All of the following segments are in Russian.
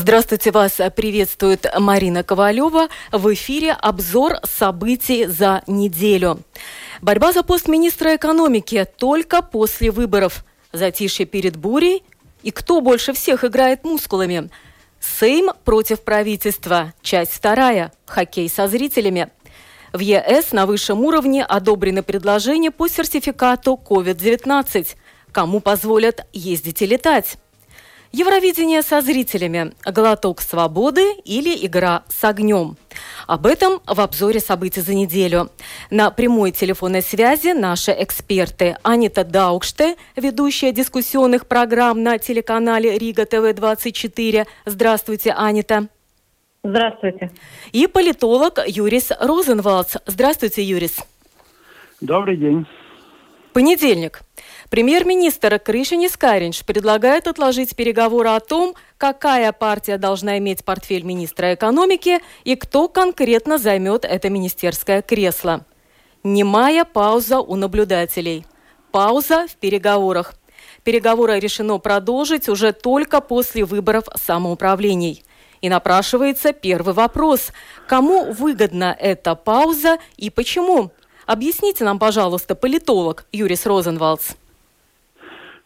Здравствуйте, вас приветствует Марина Ковалева. В эфире обзор событий за неделю. Борьба за пост министра экономики только после выборов. Затишье перед бурей. И кто больше всех играет мускулами? Сейм против правительства. Часть вторая. Хоккей со зрителями. В ЕС на высшем уровне одобрены предложения по сертификату COVID-19. Кому позволят ездить и летать? Евровидение со зрителями, глоток свободы или игра с огнем. Об этом в обзоре событий за неделю. На прямой телефонной связи наши эксперты Анита Даукште, ведущая дискуссионных программ на телеканале Рига ТВ-24. Здравствуйте, Анита. Здравствуйте. И политолог Юрис Розенвалдс. Здравствуйте, Юрис. Добрый день. Понедельник. Премьер-министр Кришинис Каринч предлагает отложить переговоры о том, какая партия должна иметь портфель министра экономики и кто конкретно займет это министерское кресло. Немая пауза у наблюдателей. Пауза в переговорах. Переговоры решено продолжить уже только после выборов самоуправлений. И напрашивается первый вопрос. Кому выгодна эта пауза и почему? Объясните нам, пожалуйста, политолог Юрис Розенвалдс.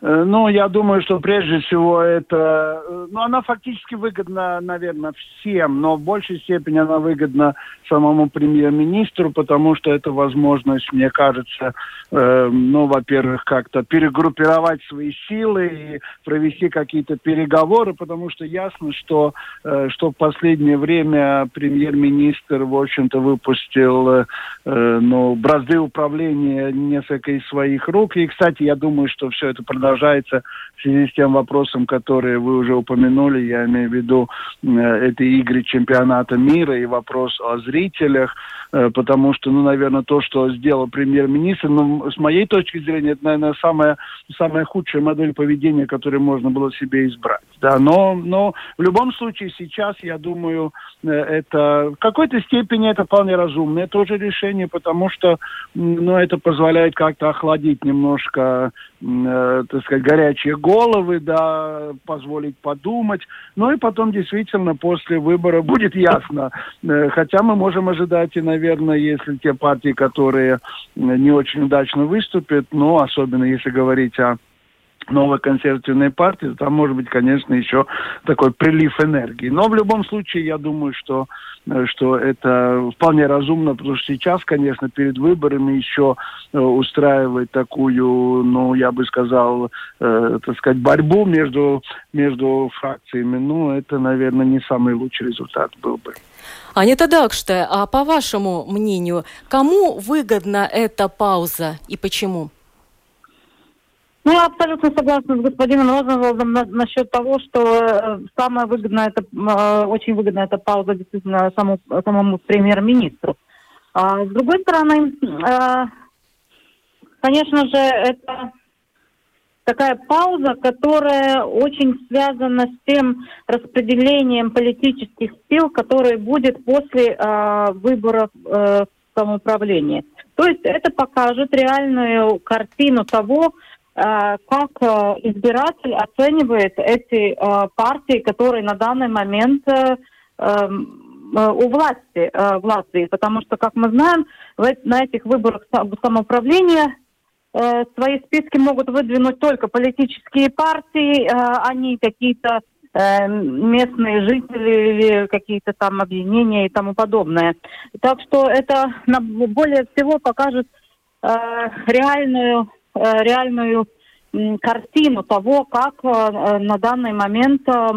Э, ну, я думаю, что прежде всего это... Э, ну, она фактически выгодна, наверное, всем, но в большей степени она выгодна самому премьер-министру, потому что это возможность, мне кажется, э, ну, во-первых, как-то перегруппировать свои силы и провести какие-то переговоры, потому что ясно, что, э, что в последнее время премьер-министр, в общем-то, выпустил, э, э ну, бразды управления несколько из своих рук. И, кстати, я думаю, что все это продолжается продолжается в связи с тем вопросом, который вы уже упомянули, я имею в виду э, эти игры чемпионата мира и вопрос о зрителях, э, потому что, ну, наверное, то, что сделал премьер-министр, ну, с моей точки зрения, это, наверное, самая, самая худшая модель поведения, которую можно было себе избрать. Да, но, но в любом случае сейчас, я думаю, э, это в какой-то степени это вполне разумное тоже решение, потому что, ну, это позволяет как-то охладить немножко, э, сказать, горячие головы, да, позволить подумать. Ну и потом действительно после выбора будет ясно. Э, хотя мы можем ожидать и, наверное, если те партии, которые не очень удачно выступят, ну, особенно если говорить о новой консервативной партии, там может быть, конечно, еще такой прилив энергии. Но в любом случае, я думаю, что, э, что это вполне разумно, потому что сейчас, конечно, перед выборами еще э, устраивать такую, ну, я бы сказал, э, так сказать, борьбу между, между фракциями, ну, это, наверное, не самый лучший результат был бы. Анита Дакште, а по вашему мнению, кому выгодна эта пауза и почему? Ну, абсолютно согласна с господином Розенвалдом на, насчет того, что э, самое выгодное, это, э, очень выгодная эта пауза действительно саму, самому премьер-министру. А, с другой стороны, э, конечно же, это такая пауза, которая очень связана с тем распределением политических сил, которое будет после э, выборов э, самоуправления. То есть это покажет реальную картину того, как э, избиратель оценивает эти э, партии, которые на данный момент эм, у власти в Латвии, потому что, как мы знаем, на этих выборах самоуправления свои списки могут выдвинуть только политические партии, а не какие-то местные жители или какие-то там объединения и тому подобное. Так что это более всего покажет реальную Э, реальную картину того, как э, на данный момент э,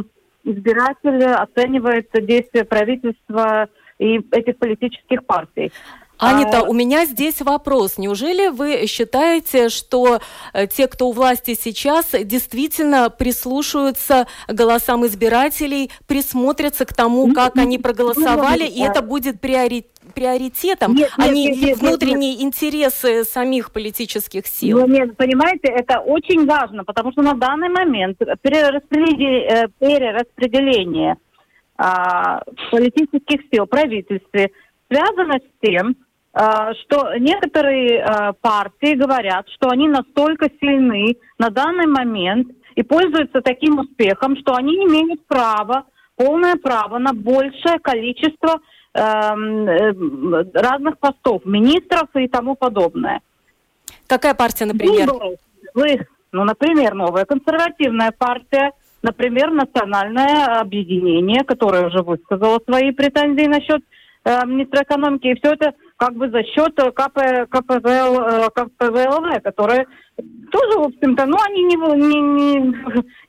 избиратель оценивает действия правительства и этих политических партий. Анита, а... у меня здесь вопрос. Неужели вы считаете, что э, те, кто у власти сейчас, действительно прислушаются голосам избирателей, присмотрятся к тому, как они проголосовали, и это будет приоритет? Приоритетом, нет, а не нет, внутренние нет, нет. интересы самих политических сил. Ну, нет, понимаете, это очень важно, потому что на данный момент перераспределение, э, перераспределение а, политических сил в правительстве связано с тем, а, что некоторые а, партии говорят, что они настолько сильны на данный момент и пользуются таким успехом, что они имеют право, полное право на большее количество э, разных постов, министров и тому подобное. Какая партия, например? Вы, ну, например, новая консервативная партия, например, национальное объединение, которое уже высказало свои претензии насчет э, министра экономики, и все это как бы за счет КП, КПВЛ, э, КПВЛВ, которые тоже, в общем-то, ну, они не, не, не,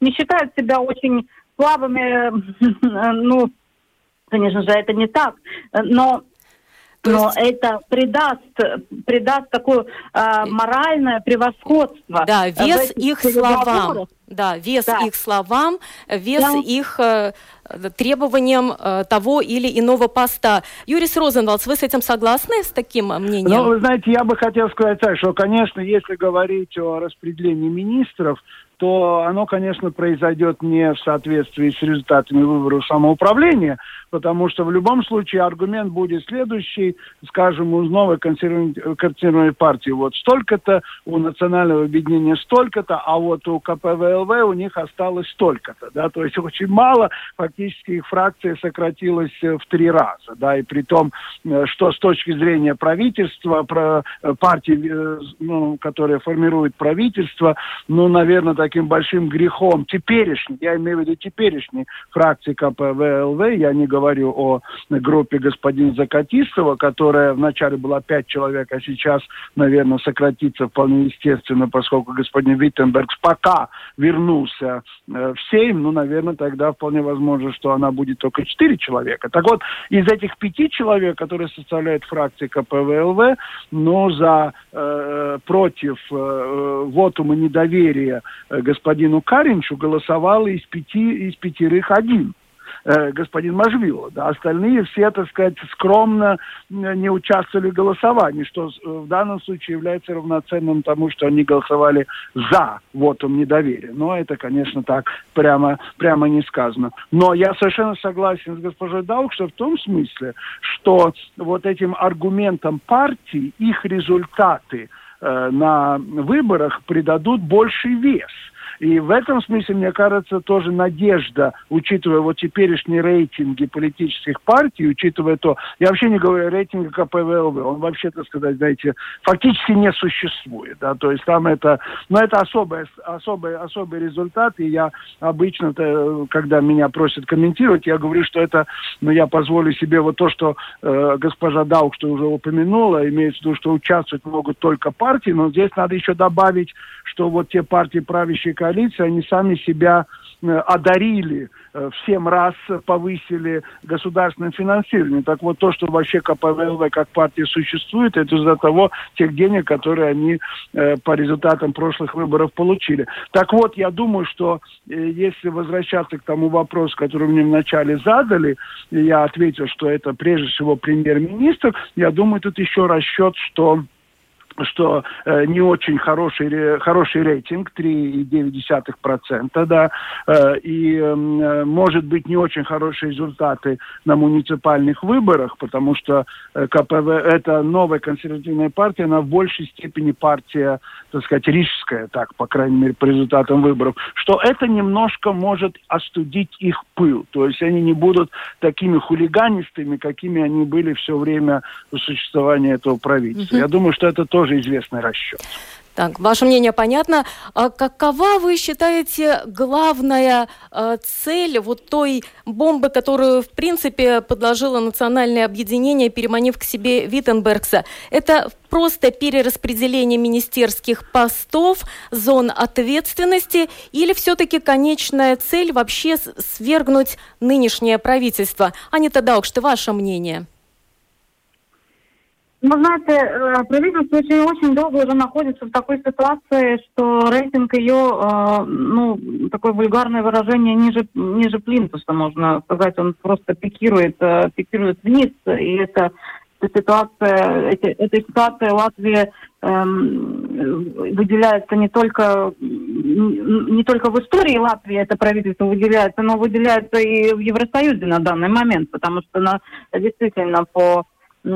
не считают себя очень слабыми, ну, конечно же, это не так, но но есть... это придаст, придаст такое э, моральное превосходство. Да, вес их словам. Да, вес да. их словам, вес да. их э, требованиям э, того или иного поста. Юрис Розенвалдс, вы с этим согласны, с таким мнением? Ну, вы знаете, я бы хотел сказать так, что, конечно, если говорить о распределении министров, то оно, конечно, произойдет не в соответствии с результатами выборов самоуправления, потому что в любом случае аргумент будет следующий, скажем, у новой консервативной партии. Вот столько-то, у национального объединения столько-то, а вот у КПВЛВ у них осталось столько-то, да, то есть очень мало, фактически их фракция сократилась э, в три раза, да, и при том, э, что с точки зрения правительства, про э, партии, ну, которая формирует правительство, ну, наверное, таким большим грехом теперешней, я имею в виду теперешней фракции КПВЛВ, я не говорю о группе господина Закатистова, которая вначале была пять человек, а сейчас, наверное, сократится вполне естественно, поскольку господин Виттенберг пока вернулся э, в Сейм, ну, наверное, тогда вполне возможно, что она будет только четыре человека. Так вот, из этих пяти человек, которые составляют фракции КПВЛВ, ну, за э, против э, э вотума недоверия э, господину Каринчу голосовало из пяти, из пятерых один. Э, господин Мажвило. Да. Остальные все, так сказать, скромно не участвовали в голосовании, что э, в данном случае является равноценным тому, что они голосовали за вотом недоверия. Но это, конечно, так прямо, прямо не сказано. Но я совершенно согласен с госпожой Даук, что в том смысле, что вот этим аргументом партии их результаты э, на выборах придадут больший вес – и в этом смысле, мне кажется, тоже надежда, учитывая вот теперешние рейтинги политических партий, учитывая то, я вообще не говорю о рейтинге КПВЛВ, он вообще, так сказать, знаете, фактически не существует, да, то есть там это, но это особый, особый, особый результат, и я обычно, когда меня просят комментировать, я говорю, что это, ну, я позволю себе вот то, что э, госпожа Даук, что уже упомянула, имеется в виду, что участвовать могут только партии, но здесь надо еще добавить, что вот те партии правящие коалиции, они сами себя э, одарили, э, в семь раз повысили государственное финансирование. Так вот, то, что вообще КПВЛВ как партия существует, это из-за того, тех денег, которые они э, по результатам прошлых выборов получили. Так вот, я думаю, что если возвращаться к тому вопросу, который мне вначале задали, я ответил, что это прежде всего премьер-министр, я думаю, тут еще расчет, что что э, не очень хороший, хороший рейтинг, 3,9%, да, э, и эм, э, может быть не очень хорошие результаты на муниципальных выборах, потому что э, КПВ, это новая консервативная партия, она в большей степени партия, так сказать, рижская, так, по крайней мере, по результатам выборов, что это немножко может остудить их пыл, то есть они не будут такими хулиганистыми, какими они были все время существования этого правительства. Я думаю, что это тоже тоже известный расчет. Так, ваше мнение понятно. А какова вы считаете главная э, цель вот той бомбы, которую, в принципе, подложило национальное объединение, переманив к себе Виттенбергса? Это просто перераспределение министерских постов, зон ответственности, или все-таки конечная цель вообще свергнуть нынешнее правительство? Анита Даукшты, ваше мнение? Вы знаете, э, правительство очень, очень долго уже находится в такой ситуации, что рейтинг ее, э, ну, такое вульгарное выражение, ниже, ниже плинтуса, можно сказать, он просто пикирует, э, пикирует вниз, и это эта ситуация, эти, этой ситуации Латвия эм, выделяется не только не только в истории Латвии это правительство выделяется, но выделяется и в Евросоюзе на данный момент, потому что на, действительно по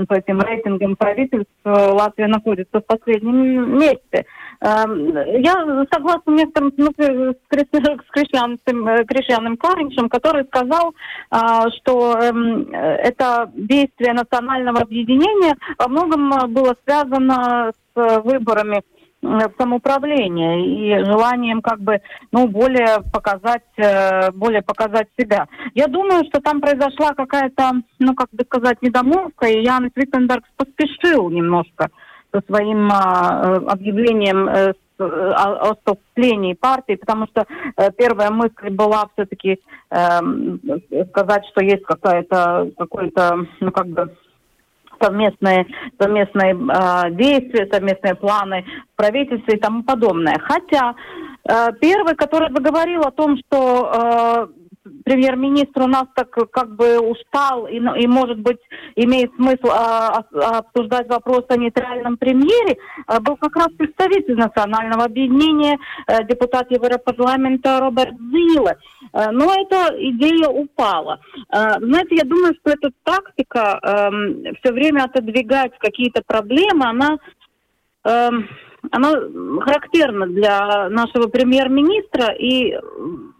по этим рейтингам правительств Латвия находится в последнем месте. Эм, я согласна некоторым ну, с Кришьяном, Кришьяном Каринчем, который сказал, а, что эм, это действие национального объединения во многом было связано с выборами самоуправления и желанием как бы ну более показать э, более показать себя. Я думаю, что там произошла какая-то ну как бы сказать недомолвка, и Янис Виттенберг поспешил немножко со своим а, э, объявлением э, о, о вступлении партии, потому что э, первая мысль была все-таки э, сказать, что есть какая-то какой-то ну как бы совместные, совместные э, действия, совместные планы в правительстве и тому подобное. Хотя э, первый, который заговорил о том, что э, премьер-министр у нас так как бы устал и, и может быть, имеет смысл а, а, обсуждать вопрос о нейтральном премьере, а, был как раз представитель национального объединения, а, депутат Европарламента Роберт Зиле. А, но эта идея упала. А, знаете, я думаю, что эта тактика а, все время отодвигать какие-то проблемы, она... А, она характерна для нашего премьер-министра, и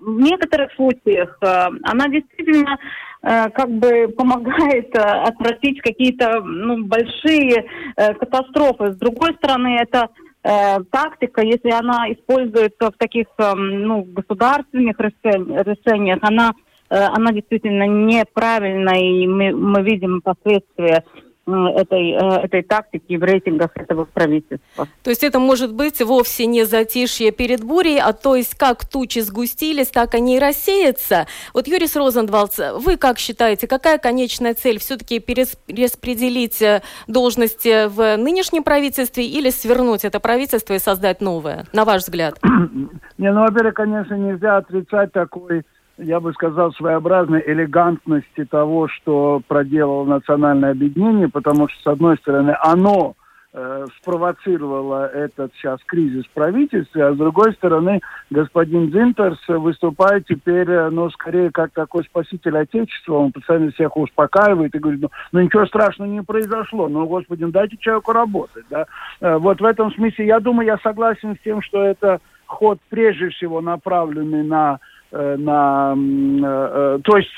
в некоторых случаях э, она действительно э, как бы помогает э, отвратить какие-то ну, большие катастрофы. С другой стороны, это тактика, если она используется в таких ну, государственных решениях, она, она действительно неправильна, и мы, мы видим последствия этой, э, этой тактики в рейтингах этого правительства. То есть это может быть вовсе не затишье перед бурей, а то есть как тучи сгустились, так они и рассеются. Вот, Юрис Розенвалдс, вы как считаете, какая конечная цель? Все-таки перераспределить э, должности в нынешнем правительстве или свернуть это правительство и создать новое, на ваш взгляд? Не, ну, во-первых, конечно, нельзя отрицать такой я бы сказал, своеобразной элегантности того, что проделало национальное объединение, потому что, с одной стороны, оно э, спровоцировало этот сейчас кризис в правительстве, а с другой стороны, господин Зинтерс выступает теперь, э, ну, скорее, как такой спаситель Отечества, он постоянно всех успокаивает и говорит, ну, ну ничего страшного не произошло, ну, господи, дайте человеку работать, да. Э, вот в этом смысле, я думаю, я согласен с тем, что это ход прежде всего направленный на на, э, э, то есть,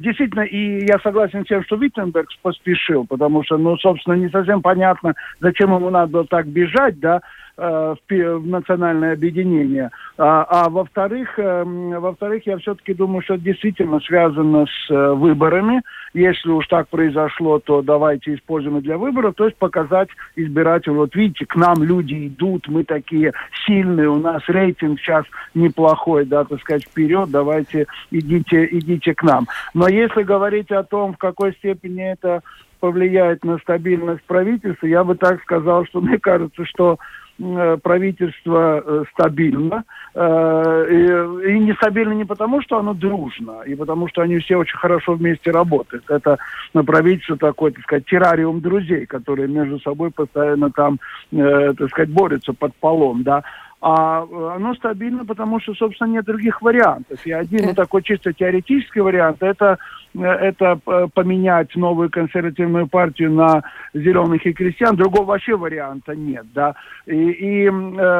действительно, и я согласен с тем, что Виттенберг поспешил, потому что, ну, собственно, не совсем понятно, зачем ему надо было так бежать, да, в, в национальное объединение. А, а во-вторых, во-вторых, я все-таки думаю, что это действительно связано с выборами, если уж так произошло, то давайте используем и для выборов, то есть показать избирателю, вот видите, к нам люди идут, мы такие сильные, у нас рейтинг сейчас неплохой, да, так сказать, вперед, давайте идите, идите к нам. Но если говорить о том, в какой степени это повлияет на стабильность правительства, я бы так сказал, что мне кажется, что Э, правительство э, стабильно. Э, и нестабильно не потому, что оно дружно, и потому, что они все очень хорошо вместе работают. Это правительство такое, так сказать, террариум друзей, которые между собой постоянно там, так сказать, борются под полом, да. А оно стабильно, потому что, собственно, нет других вариантов. И один ну, такой чисто теоретический вариант – это это поменять новую консервативную партию на зеленых и крестьян. Другого вообще варианта нет, да. И, и, э,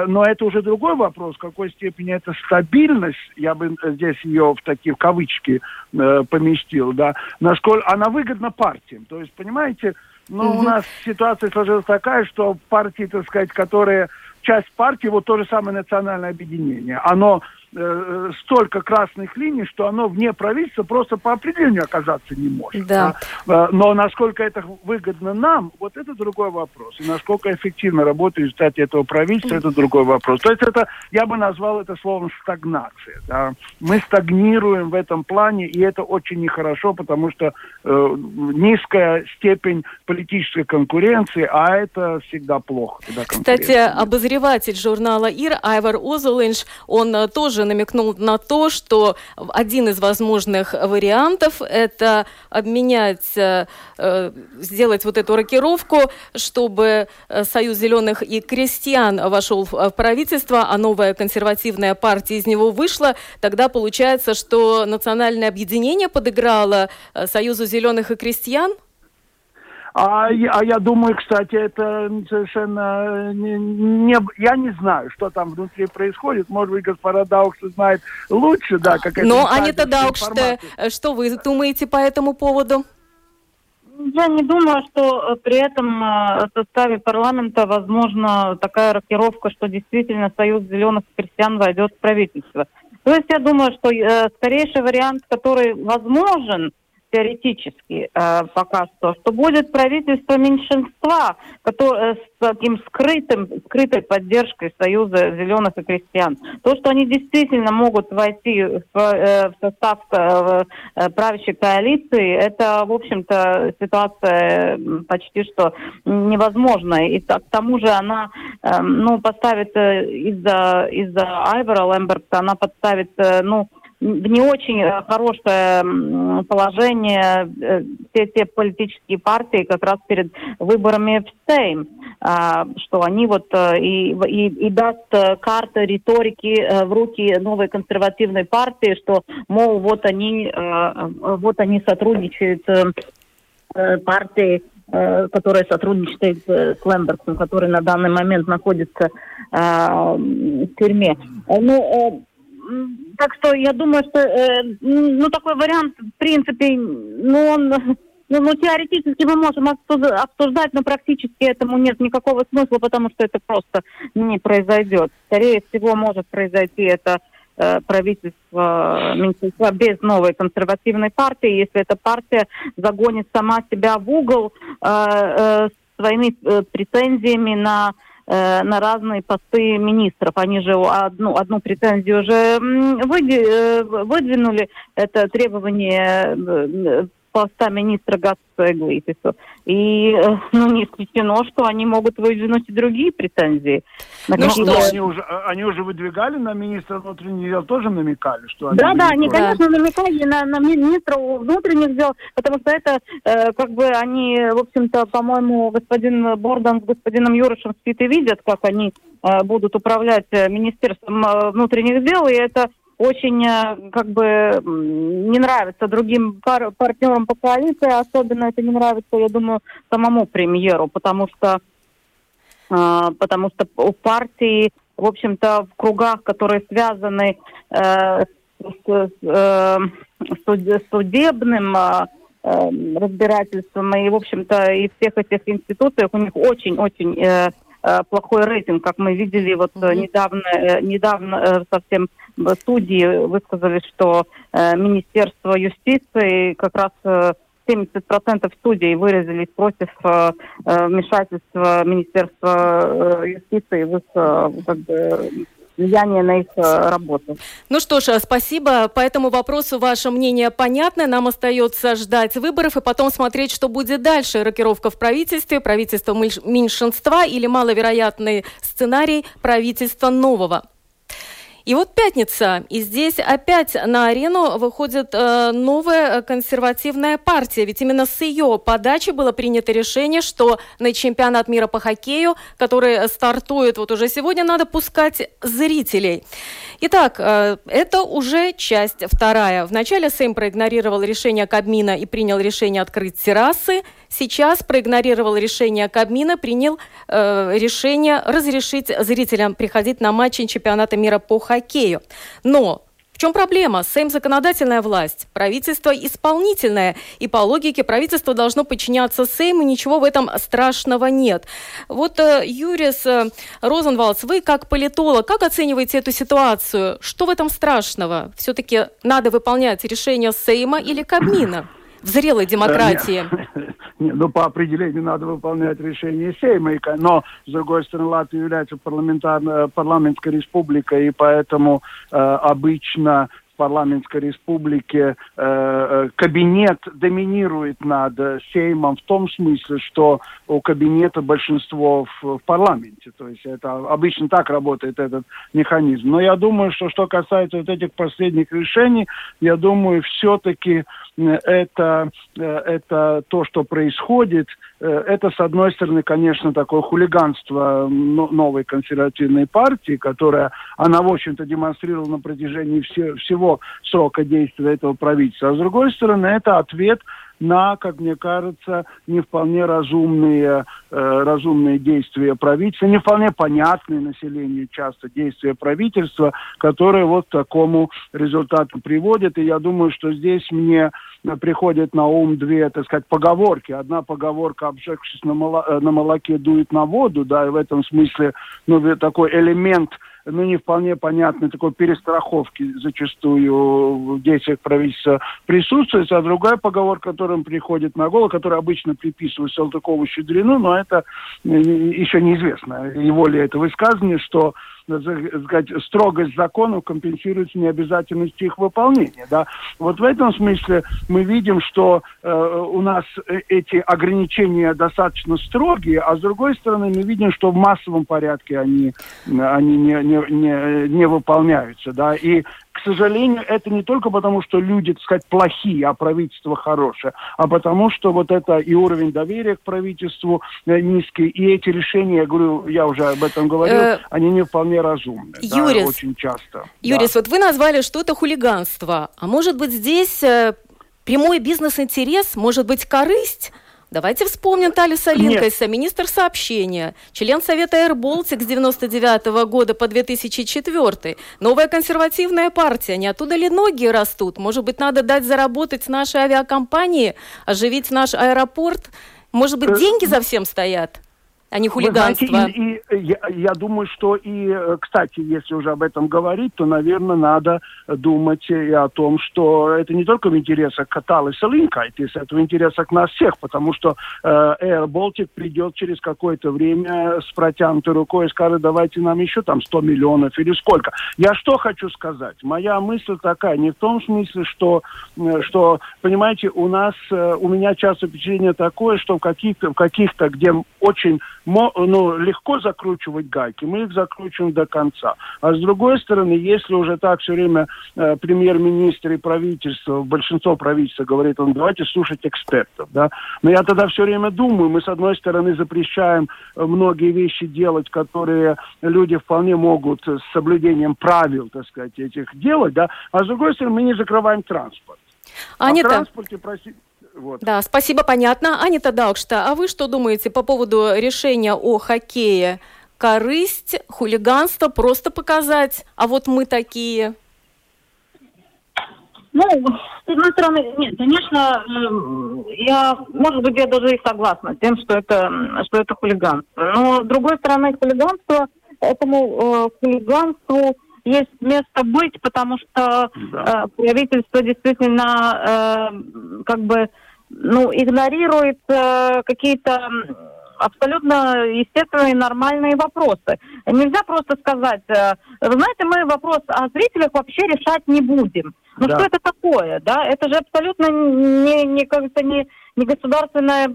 но это уже другой вопрос, в какой степени это стабильность, я бы здесь ее в такие кавычки э, поместил, да, насколько она выгодна партиям. То есть, понимаете, ну, mm-hmm. у нас ситуация сложилась такая, что партии, так сказать, которые часть партии, вот то же самое национальное объединение, оно э, столько красных линий, что оно вне правительства просто по определению оказаться не может. Да. Да? Но насколько это выгодно нам, вот это другой вопрос. И насколько эффективно работает в результате этого правительства, это другой вопрос. То есть это, я бы назвал это словом стагнация. Да? Мы стагнируем в этом плане, и это очень нехорошо, потому что э, низкая степень политической конкуренции, а это всегда плохо. Кстати, обозреватель журнала «Ир» Айвар Озулинш, он э, тоже намекнул на то, что один из возможных вариантов – это обменять, э, э, сделать вот эту рокировку, чтобы Союз зеленых и крестьян вошел в правительство, а новая консервативная партия из него вышла. Тогда получается, что национальное объединение подыграло Союзу зеленых и крестьян? А, а я думаю, кстати, это совершенно не, не, я не знаю, что там внутри происходит. Может быть, господа Даукши знает лучше, да, как это. Но Анита Даукште, что вы думаете по этому поводу? Я не думаю, что э, при этом э, составе парламента возможна такая рокировка, что действительно Союз зеленых крестьян войдет в правительство. То есть я думаю, что э, скорейший вариант, который возможен, теоретически э, пока что, что будет правительство меньшинства, которое, с таким скрытым, скрытой поддержкой Союза зеленых и крестьян. То, что они действительно могут войти в, э, в состав э, э, правящей коалиции, это, в общем-то, ситуация почти что невозможная. И к тому же она э, ну, поставит э, из-за из-за Айвера Лэмберта, она подставит, э, ну, в не очень э, хорошее положение э, все те политические партии как раз перед выборами в Сейм, а, что они вот э, и, и, и даст карты риторики в руки новой консервативной партии, что, мол, вот они, вот они сотрудничают партии которая сотрудничает с Лэмбертом, который на данный момент находится в тюрьме. Ну, так что я думаю, что э, ну такой вариант, в принципе, ну он, ну, ну теоретически мы можем обсуждать, но практически этому нет никакого смысла, потому что это просто не произойдет. Скорее всего, может произойти это э, правительство меньшинства без новой консервативной партии, если эта партия загонит сама себя в угол э, э, своими э, претензиями на Э, на разные посты министров. Они же одну, одну претензию уже э, выдвинули. Это требование э, поста министра Гатса Иглитису. И э, ну, не исключено, что они могут выдвинуть и другие претензии. На ну, что? Они, уже, они уже выдвигали на министра внутренних дел, тоже намекали, что они... Да, да, они, конечно, намекали на, на министра внутренних дел, потому что это, э, как бы, они, в общем-то, по-моему, господин Бордан с господином Юрышем спит и видят, как они э, будут управлять э, Министерством э, внутренних дел, и это очень э, как бы не нравится другим пар партнерам по коалиции, особенно это не нравится, я думаю, самому премьеру, потому что э, потому что у партии, в общем-то, в кругах, которые связаны э, с, э, судебным э, э, разбирательством и, в общем-то, и всех этих институциях у них очень-очень э, плохой рейтинг, как мы видели вот mm-hmm. недавно, э, недавно совсем судьи высказали, что э, Министерство юстиции как раз э, 70% судей выразились против э, э вмешательства Министерства э, юстиции в э, как бы, влияние на их работу. Ну что ж, спасибо. По этому вопросу ваше мнение понятно. Нам остается ждать выборов и потом смотреть, что будет дальше. Рокировка в правительстве, правительство меньшинства или маловероятный сценарий правительства нового. И вот пятница, и здесь опять на арену выходит э, новая консервативная партия. Ведь именно с ее подачи было принято решение, что на чемпионат мира по хоккею, который стартует вот уже сегодня, надо пускать зрителей. Итак, э, это уже часть вторая. Вначале Сейм проигнорировал решение Кабмина и принял решение открыть террасы. Сейчас проигнорировал решение Кабмина, принял э, решение разрешить зрителям приходить на матчи чемпионата мира по хоккею. Но чем проблема? Сейм – законодательная власть, правительство – исполнительное. И по логике правительство должно подчиняться Сейму, ничего в этом страшного нет. Вот, э, Юрис э, Розенвалдс, вы как политолог, как оцениваете эту ситуацию? Что в этом страшного? Все-таки надо выполнять решение Сейма или Кабмина? В зрелой демократии? Ну, по определению надо выполнять решение Сейма, но, с другой стороны, Латвия является парламентарной, парламентской республикой, и поэтому э, обычно парламентской республике э, э, кабинет доминирует над Сеймом в том смысле, что у кабинета большинство в, в парламенте. То есть это обычно так работает этот механизм. Но я думаю, что что касается вот этих последних решений, я думаю, все-таки это, э, это то, что происходит, э, это, с одной стороны, конечно, такое хулиганство новой консервативной партии, которая, она, в общем-то, демонстрировала на протяжении все, всего срока действия этого правительства. А с другой стороны, это ответ на, как мне кажется, не вполне разумные, э, разумные действия правительства, не вполне понятные населению часто действия правительства, которые вот к такому результату приводят. И я думаю, что здесь мне приходят на ум две, так сказать, поговорки. Одна поговорка, обжегшись на, моло, на молоке, дует на воду, да, и в этом смысле, ну, такой элемент ну, не вполне понятной такой перестраховки зачастую в действиях правительства присутствует, а другая поговорка, которая приходит на голову, которая обычно приписывают Салтыкову Щедрину, но это э, еще неизвестно, его ли это высказывание, что сказать, строгость законов компенсируется необязательностью их выполнения. Да? Вот в этом смысле мы видим, что э, у нас э, эти ограничения достаточно строгие, а с другой стороны мы видим, что в массовом порядке они, они не, не, не, не выполняются. Да? И к сожалению, это не только потому, что люди, так сказать, плохие, а правительство хорошее, а потому что вот это и уровень доверия к правительству э, низкий, и эти решения, я говорю, я уже об этом говорил, э, они не вполне разумны. Юрис, да, очень часто. Юрис, да. вот вы назвали что-то хулиганство, а может быть здесь э, прямой бизнес-интерес, может быть корысть? Давайте вспомним Талиса Линкайса, министр сообщения, член Совета Air Baltic с 99 -го года по 2004. Новая консервативная партия. Не оттуда ли ноги растут? Может быть, надо дать заработать нашей авиакомпании, оживить наш аэропорт? Может быть, э, деньги за всем стоят? А не хулиганство. знаете, и, и, я, я думаю, что и, э, кстати, если уже об этом говорить, то, наверное, надо думать и о том, что это не только в интересах Каталыса Линкайт, это в интересах нас всех, потому что э, Air Baltic придет через какое-то время с протянутой рукой и скажет, давайте нам еще там 100 миллионов или сколько. Я что хочу сказать? Моя мысль такая, не в том смысле, что, э, что понимаете, у нас, э, у меня часто впечатление такое, что в каких-то, в каких-то где очень ну, легко закручивать гайки, мы их закручиваем до конца. А с другой стороны, если уже так все время э, премьер-министр и правительство, большинство правительства говорит, он, давайте слушать экспертов, да, но я тогда все время думаю, мы с одной стороны запрещаем э, многие вещи делать, которые люди вполне могут с соблюдением правил, так сказать, этих делать, да, а с другой стороны, мы не закрываем транспорт. Анита, а транспорте, проси... Вот. Да, спасибо, понятно. Анита Даукшта, а вы что думаете по поводу решения о хоккее? Корысть, хулиганство, просто показать, а вот мы такие. Ну, с одной стороны, нет, конечно, я, может быть, я даже и согласна с тем, что это, что это хулиганство. Но, с другой стороны, хулиганство, этому э, хулиганству есть место быть, потому что да. э, правительство действительно э, как бы ну, игнорирует э, какие-то абсолютно естественные нормальные вопросы. Нельзя просто сказать, э, вы знаете, мы вопрос о зрителях вообще решать не будем. Ну да. что это такое, да? Это же абсолютно не, не как-то не, не государственная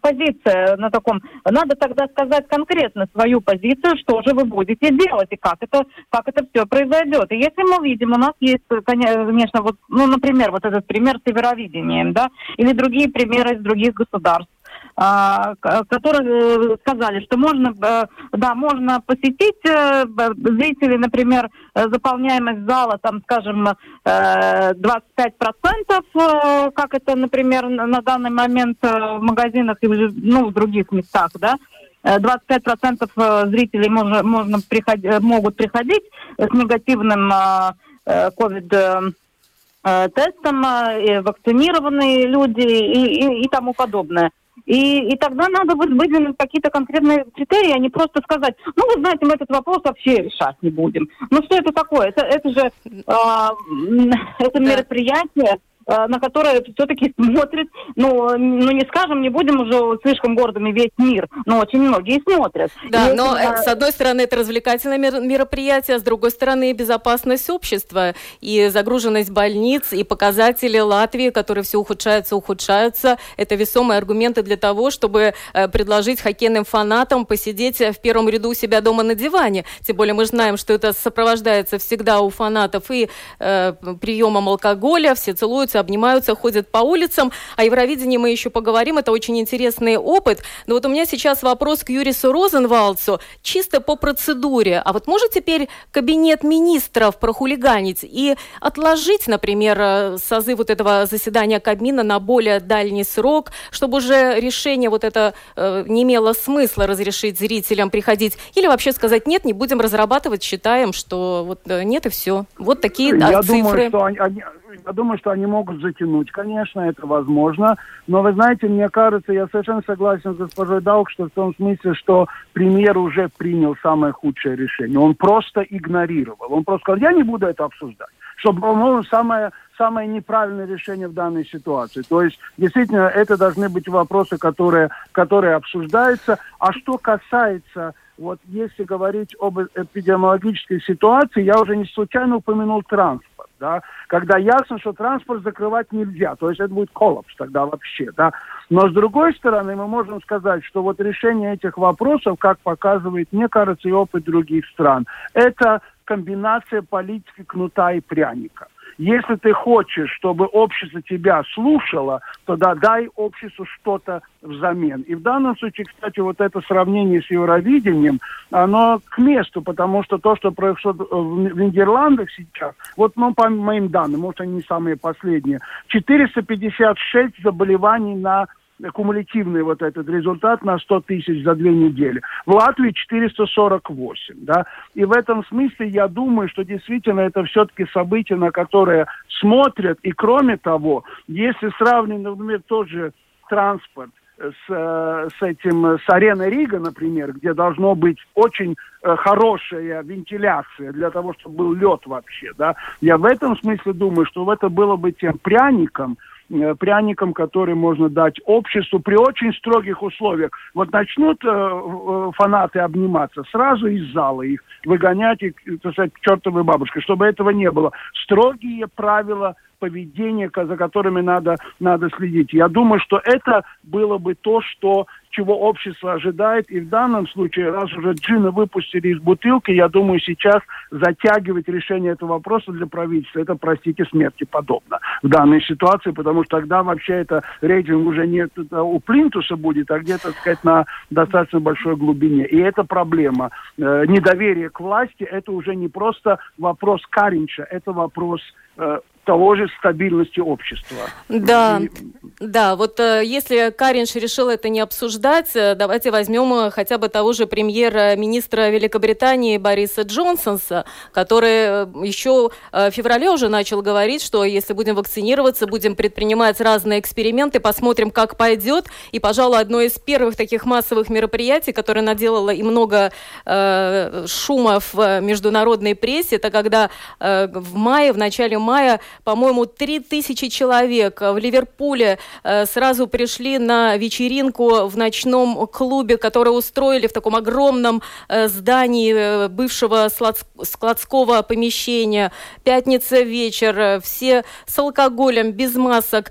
позиция на таком. Надо тогда сказать конкретно свою позицию, что же вы будете делать и как это, как это все произойдет. И если мы видим, у нас есть, конечно, вот, ну, например, вот этот пример с северовидением, да, или другие примеры из других государств которые э, сказали, что можно, э, да, можно посетить э, зрители, например, заполняемость зала, там, скажем, 25%, как это, например, на данный момент в магазинах и ну, в других местах, да, 25% зрителей можно, можно приход, могут приходить с негативным COVID тестом, вакцинированные люди и, и, и тому подобное. И, и тогда надо будет выдвинуть какие-то конкретные критерии, а не просто сказать, ну, вы знаете, мы этот вопрос вообще решать не будем. Ну, что это такое? Это, это же э, это мероприятие, на которое все-таки смотрит, ну, ну, не скажем, не будем уже слишком гордыми весь мир, но очень многие смотрят. Да, и но это, с одной стороны это развлекательное мероприятие, а с другой стороны безопасность общества, и загруженность больниц, и показатели Латвии, которые все ухудшаются, ухудшаются. Это весомые аргументы для того, чтобы э, предложить хоккейным фанатам посидеть в первом ряду у себя дома на диване. Тем более мы знаем, что это сопровождается всегда у фанатов и э, приемом алкоголя, все целуются целуются, обнимаются, ходят по улицам. О Евровидении мы еще поговорим, это очень интересный опыт. Но вот у меня сейчас вопрос к Юрису Розенвалцу, чисто по процедуре. А вот может теперь кабинет министров прохулиганить и отложить, например, э, созыв вот этого заседания Кабмина на более дальний срок, чтобы уже решение вот это э, не имело смысла разрешить зрителям приходить? Или вообще сказать, нет, не будем разрабатывать, считаем, что вот нет и все. Вот такие Я цифры. Думаю, что они, они, я думаю, что они могут затянуть. Конечно, это возможно. Но вы знаете, мне кажется, я совершенно согласен с госпожой Даук, что в том смысле, что премьер уже принял самое худшее решение. Он просто игнорировал. Он просто сказал, я не буду это обсуждать. Что, по-моему, самое, самое неправильное решение в данной ситуации. То есть, действительно, это должны быть вопросы, которые, которые обсуждаются. А что касается вот если говорить об эпидемиологической ситуации, я уже не случайно упомянул транспорт да, когда ясно, что транспорт закрывать нельзя, то есть это будет коллапс тогда вообще, да. Но с другой стороны, мы можем сказать, что вот решение этих вопросов, как показывает, мне кажется, и опыт других стран, это комбинация политики кнута и пряника. Если ты хочешь, чтобы общество тебя слушало, то да, дай обществу что-то взамен. И в данном случае, кстати, вот это сравнение с Евровидением, оно к месту, потому что то, что происходит в Нидерландах сейчас, вот ну, по моим данным, может, они не самые последние, 456 заболеваний на кумулятивный вот этот результат на 100 тысяч за две недели. В Латвии 448, да. И в этом смысле я думаю, что действительно это все-таки событие, на которое смотрят. И кроме того, если сравнивать, например, тот же транспорт, с, с этим, с ареной Рига, например, где должно быть очень э, хорошая вентиляция для того, чтобы был лед вообще, да, я в этом смысле думаю, что это было бы тем пряником, Э, пряником, который можно дать обществу при очень строгих условиях. Вот начнут э, э, фанаты обниматься, сразу из зала их выгонять, и, так сказать, к чертовой бабушке, чтобы этого не было. Строгие правила поведения, за которыми надо, надо следить. Я думаю, что это было бы то, что чего общество ожидает. И в данном случае, раз уже джина выпустили из бутылки, я думаю, сейчас затягивать решение этого вопроса для правительства, это, простите, смерти подобно в данной ситуации, потому что тогда вообще это рейтинг уже не у Плинтуса будет, а где-то, так сказать, на достаточно большой глубине. И это проблема. Э, недоверие к власти, это уже не просто вопрос Каринча, это вопрос э, того же стабильности общества. Да, и... да. Вот э, если Каринш решил это не обсуждать, э, давайте возьмем э, хотя бы того же премьер-министра Великобритании Бориса Джонсонса, который еще в феврале уже начал говорить, что если будем вакцинироваться, будем предпринимать разные эксперименты, посмотрим, как пойдет. И, пожалуй, одно из первых таких массовых мероприятий, которое наделало и много э, шума в международной прессе, это когда э, в мае, в начале мая по-моему, 3000 человек в Ливерпуле э, сразу пришли на вечеринку в ночном клубе, который устроили в таком огромном э, здании э, бывшего складского помещения. Пятница вечер, все с алкоголем, без масок.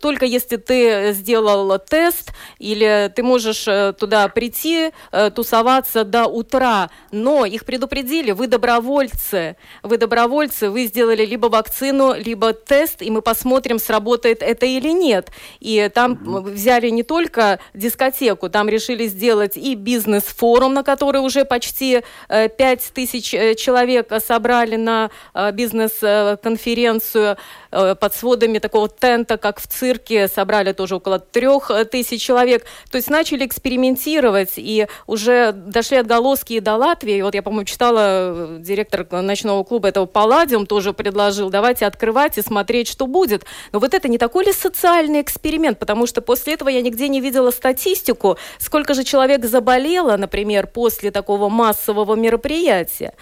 Только если ты сделал тест или ты можешь туда прийти, тусоваться до утра. Но их предупредили, вы добровольцы. Вы добровольцы, вы сделали либо вакцину, либо тест, и мы посмотрим, сработает это или нет. И там mm-hmm. взяли не только дискотеки, ипотеку. Там решили сделать и бизнес-форум, на который уже почти 5 тысяч человек собрали на бизнес-конференцию под сводами такого тента, как в цирке, собрали тоже около трех тысяч человек. То есть начали экспериментировать и уже дошли отголоски и до Латвии. Вот я, по-моему, читала, директор ночного клуба этого Палладиум тоже предложил, давайте открывать и смотреть, что будет. Но вот это не такой ли социальный эксперимент? Потому что после этого я нигде не видела статистику, сколько же человек заболело, например, после такого массового мероприятия.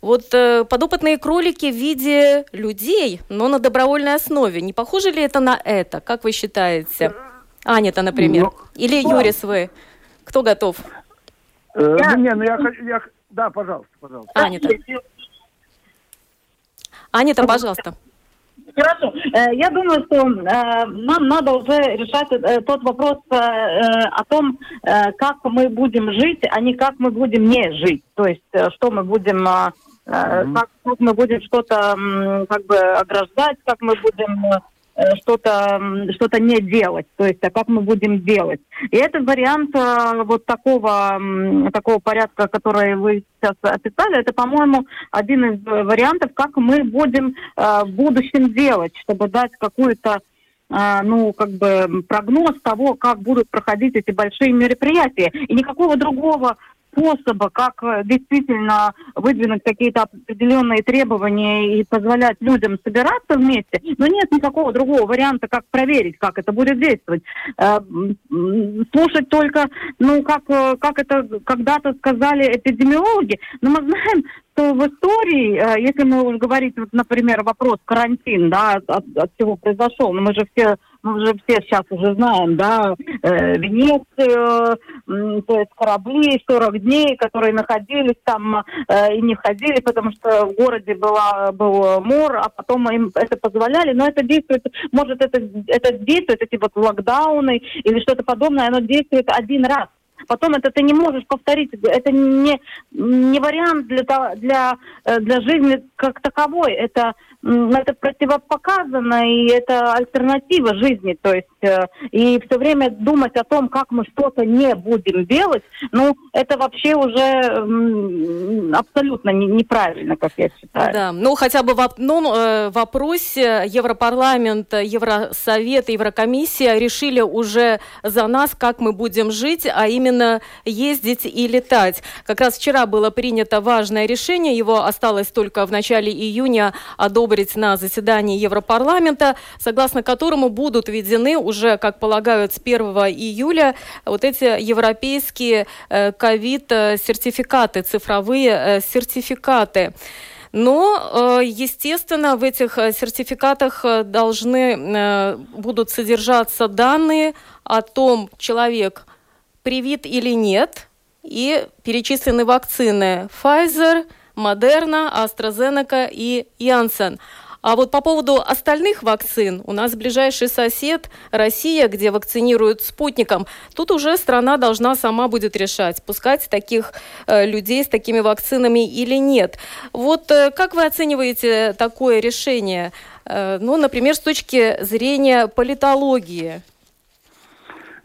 Вот э, подопытные кролики в виде людей, но на добровольной основе. Не похоже ли это на это? Как вы считаете? Аня-то, например. Но... Ну, Или Юрис вы? Кто готов? Э, я... Не, ну я, я... Да, пожалуйста, пожалуйста. Аня-то. Аня-то, пожалуйста. Хорошо. Э, я думаю, что э, нам надо уже решать э, тот вопрос о том, как мы будем жить, а не как мы будем не жить. То есть, что мы будем. Как, как мы будем что-то как бы ограждать, как мы будем Э, что-то что не делать, то есть а как мы будем делать. И этот вариант э, вот такого, такого порядка, который вы сейчас описали, это, по-моему, один из вариантов, как мы будем э, в будущем делать, чтобы дать какую-то ну, как бы прогноз того, как будут проходить эти большие мероприятия. И никакого другого способа, как э, действительно выдвинуть какие-то определенные требования и позволять людям собираться вместе, но нет никакого другого варианта, как проверить, как это будет действовать. Э, слушать только, ну, как, э, как это когда-то сказали эпидемиологи, но мы знаем, что в истории, если мы уже говорить, вот, например, вопрос карантин, да, от, от чего произошел, но мы же все мы уже все сейчас уже знаем, да, э, Венецию, э, то есть корабли 40 дней, которые находились там э, и не входили, потому что в городе была, был мор, а потом им это позволяли, но это действует, может это, это действует, эти вот локдауны или что-то подобное, оно действует один раз. Потом это ты не можешь повторить. Это не, не вариант для, для, э, для жизни как таковой. Это это противопоказано, и это альтернатива жизни, то есть, э, и все время думать о том, как мы что-то не будем делать, ну, это вообще уже абсолютно не, неправильно, как я считаю. Да, ну, хотя бы в одном э, вопросе Европарламент, Евросовет, Еврокомиссия решили уже за нас, как мы будем жить, а именно ездить и летать. Как раз вчера было принято важное решение, его осталось только в начале июня одобрить одобрить на заседании Европарламента, согласно которому будут введены уже, как полагают, с 1 июля вот эти европейские э, ковид-сертификаты, цифровые э, сертификаты. Но, э, естественно, в этих сертификатах должны будут содержаться данные о том, человек привит или нет, и перечислены вакцины Pfizer, Модерна, AstraZeneca и Janssen. А вот по поводу остальных вакцин, у нас ближайший сосед Россия, где вакцинируют спутником, тут уже страна должна сама будет решать, пускать таких э, людей с такими вакцинами или нет. Вот э, как вы оцениваете такое решение? Э, ну, например, с точки зрения политологии.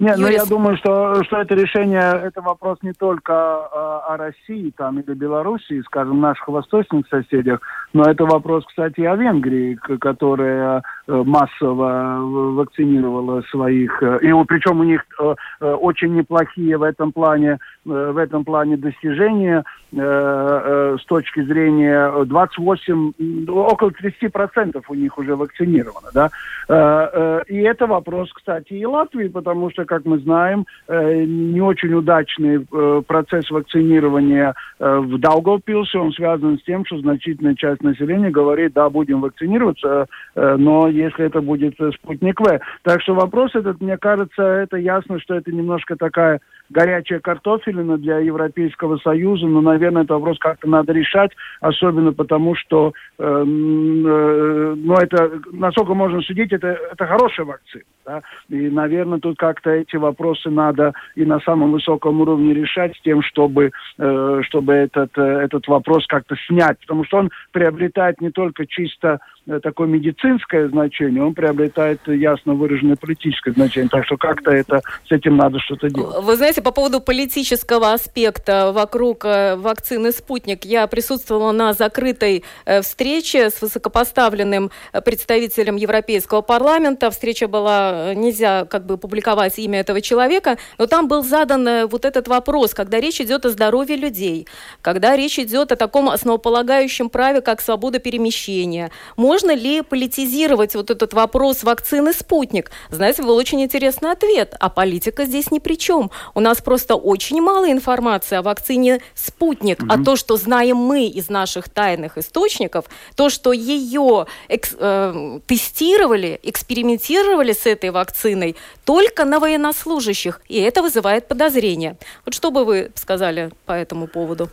Нет, ну я думаю, что, что это решение, это вопрос не только о, о России там, или Белоруссии, скажем, наших восточных соседях, но это вопрос, кстати, о Венгрии, которая э, массово вакцинировала своих, э, и причем у них э, очень неплохие в этом плане, в этом плане достижения с точки зрения 28, около 30% у них уже вакцинировано, да. И это вопрос, кстати, и Латвии, потому что, как мы знаем, не очень удачный процесс вакцинирования в Даугавпилсе, он связан с тем, что значительная часть населения говорит, да, будем вакцинироваться, э, но если это будет э, спутник В. Так что вопрос этот, мне кажется, это ясно, что это немножко такая горячая картофелина для Европейского Союза, но, наверное, этот вопрос как-то надо решать, особенно потому, что, э, э, ну, это, насколько можно судить, это, это хорошая вакцина, да? и, наверное, тут как-то эти вопросы надо и на самом высоком уровне решать с тем, чтобы, э, чтобы этот, э, этот вопрос как-то снять, потому что он приобретает не только чисто э, такое медицинское значение, он приобретает ясно выраженное политическое значение. Так что как-то это с этим надо что-то делать. Вы знаете, по поводу политического аспекта вокруг э, вакцины «Спутник», я присутствовала на закрытой э, встрече с высокопоставленным представителем Европейского парламента. Встреча была, нельзя как бы публиковать имя этого человека, но там был задан вот этот вопрос, когда речь идет о здоровье людей, когда речь идет о таком основополагающем праве, как свобода перемещения. Можно ли политизировать вот этот вопрос вакцины «Спутник»? Знаете, был очень интересный ответ. А политика здесь ни при чем. У нас просто очень мало информации о вакцине «Спутник». Mm-hmm. А то, что знаем мы из наших тайных источников, то, что ее экс, э, тестировали, экспериментировали с этой вакциной только на военнослужащих. И это вызывает подозрения. Вот что бы вы сказали по этому поводу?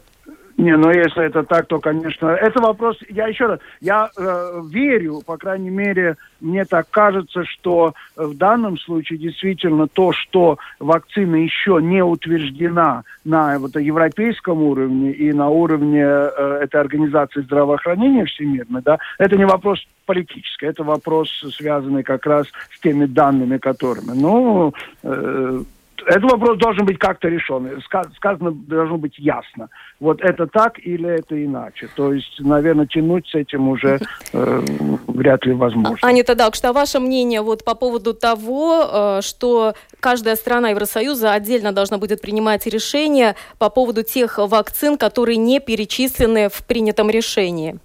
Не, ну если это так, то, конечно, это вопрос, я еще раз, я э, верю, по крайней мере, мне так кажется, что в данном случае действительно то, что вакцина еще не утверждена на вот, европейском уровне и на уровне э, этой организации здравоохранения всемирной, да, это не вопрос политический, это вопрос, связанный как раз с теми данными, которыми. Ну, э, этот вопрос должен быть как-то решен. Сказано должно быть ясно. Вот это так или это иначе. То есть, наверное, тянуть с этим уже э, вряд ли возможно. Анита Дак, что ваше мнение вот по поводу того, э, что каждая страна Евросоюза отдельно должна будет принимать решения по поводу тех вакцин, которые не перечислены в принятом решении?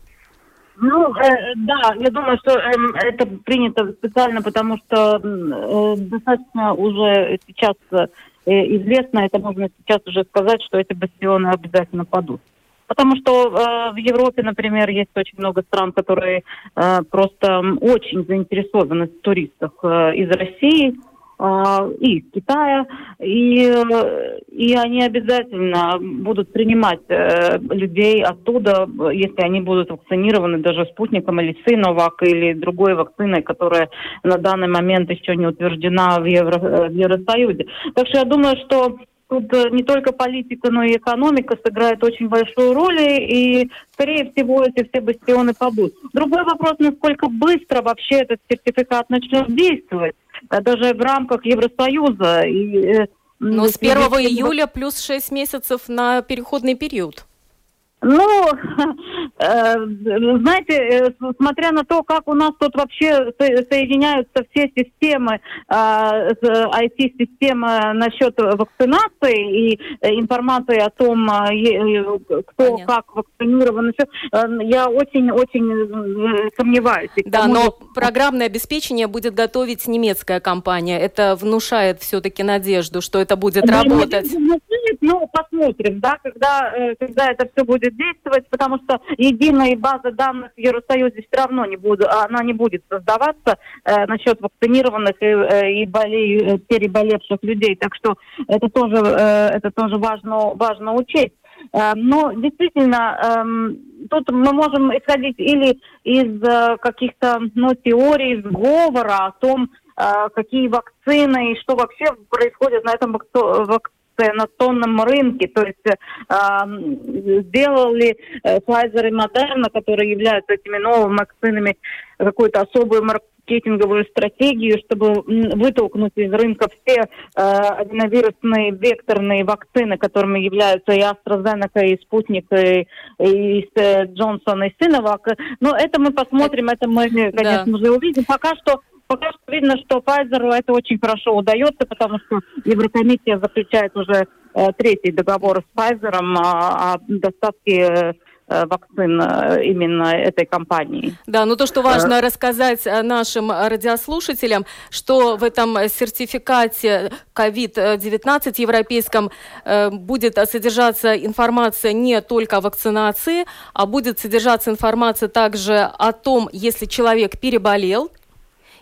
Ну, э, да, я думаю, что э, это принято специально, потому что э, достаточно уже сейчас э, известно, это можно сейчас уже сказать, что эти бастионы обязательно падут. Потому что э, в Европе, например, есть очень много стран, которые э, просто очень заинтересованы в туристах э, из России, и из Китая, и, и они обязательно будут принимать э, людей оттуда, если они будут вакцинированы даже спутником или Синовак или другой вакциной, которая на данный момент еще не утверждена в, Евро, э, в Евросоюзе. Так что я думаю, что тут э, не только политика, но и экономика сыграет очень большую роль, и, скорее всего, эти все бастионы падут. Другой вопрос, насколько быстро вообще этот сертификат начнет действовать. А даже в рамках Евросоюза. И, э, Но с 1 июля плюс 6 месяцев на переходный период. Ну, э, знаете, э, смотря на то, как у нас тут вообще соединяются все системы, IT-системы э, насчет вакцинации и информации о том, кто Понятно. как вакцинирован, я очень-очень сомневаюсь. Да, но программное обеспечение будет готовить немецкая компания. Это внушает все-таки надежду, что это будет работать. Ну, посмотрим, да, когда, когда это все будет действовать, потому что единая база данных в Евросоюзе все равно не будет, она не будет создаваться э, насчет вакцинированных и, э, и болей, э, переболевших людей. Так что это тоже, э, это тоже важно, важно учесть. Э, но действительно, эм, тут мы можем исходить или из каких-то ну, теорий, сговора о том, какие вакцины и что вообще происходит на этом вак на тонном рынке, то есть э, сделали э, Pfizer и Moderna, которые являются этими новыми вакцинами, какую-то особую маркетинговую стратегию, чтобы вытолкнуть из рынка все э, аденовирусные векторные вакцины, которыми являются и AstraZeneca, и Спутник, и, и Джонсон, и Синовак. Но это мы посмотрим, это мы, конечно да. же, увидим. Пока что Пока что видно, что Pfizer это очень хорошо удается, потому что Еврокомиссия заключает уже э, третий договор с Pfizer о, о доставке э, вакцин э, именно этой компании. Да, ну то, что важно рассказать нашим радиослушателям, что в этом сертификате COVID-19 европейском будет содержаться информация не только о вакцинации, а будет содержаться информация также о том, если человек переболел,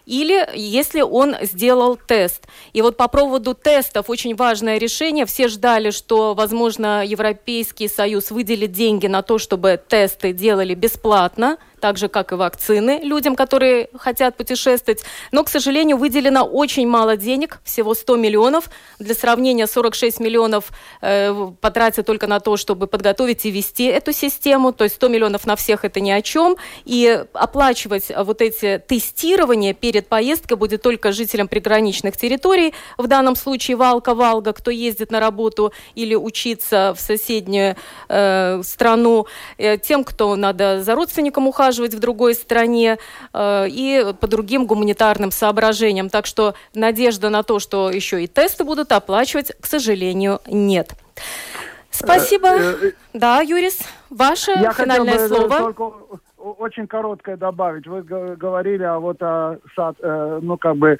или если он сделал тест. И вот по поводу тестов очень важное решение. Все ждали, что, возможно, Европейский Союз выделит деньги на то, чтобы тесты делали бесплатно так же, как и вакцины людям, которые хотят путешествовать. Но, к сожалению, выделено очень мало денег, всего 100 миллионов. Для сравнения, 46 миллионов э, потратят только на то, чтобы подготовить и вести эту систему. То есть 100 миллионов на всех это ни о чем. И оплачивать вот эти тестирования перед поездкой будет только жителям приграничных территорий. В данном случае Валка-Валга, кто ездит на работу или учиться в соседнюю э, страну. Э, тем, кто надо за родственником ухаживать в другой стране. Э, и по другим гуманитарным соображениям. Так что надежда на то, что еще и тесты будут оплачивать, к сожалению, нет. Спасибо. Э, э, да, Юрис, ваше Я финальное слово. Только очень короткое добавить. Вы говорили о вот о, ну как бы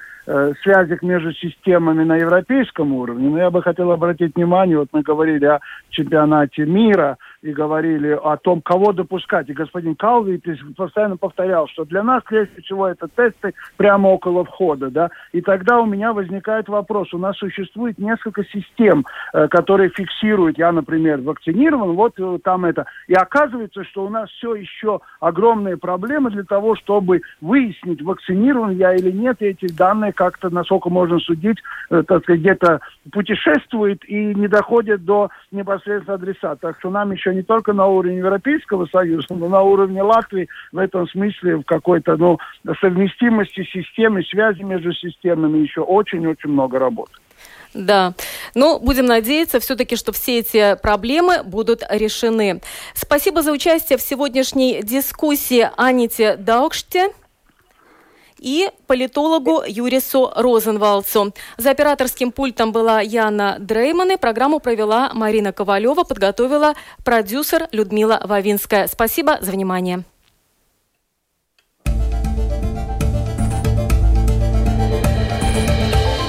связях между системами на европейском уровне. Но я бы хотел обратить внимание, вот мы говорили о чемпионате мира, и говорили о том, кого допускать. И господин Калви постоянно повторял, что для нас прежде всего это тесты прямо около входа. Да? И тогда у меня возникает вопрос. У нас существует несколько систем, э, которые фиксируют, я, например, вакцинирован, вот э, там это. И оказывается, что у нас все еще огромные проблемы для того, чтобы выяснить, вакцинирован я или нет, и эти данные как-то, насколько можно судить, э, так сказать, где-то путешествуют и не доходят до непосредственно адреса. Так что нам еще не только на уровне Европейского Союза, но на уровне Латвии в этом смысле в какой-то ну, совместимости системы, связи между системами еще очень-очень много работы. Да. Ну, будем надеяться все-таки, что все эти проблемы будут решены. Спасибо за участие в сегодняшней дискуссии Аните Даукште и политологу Юрису Розенвалцу. За операторским пультом была Яна Дрейман, и программу провела Марина Ковалева, подготовила продюсер Людмила Вавинская. Спасибо за внимание.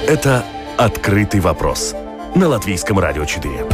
Это «Открытый вопрос» на Латвийском радио 4.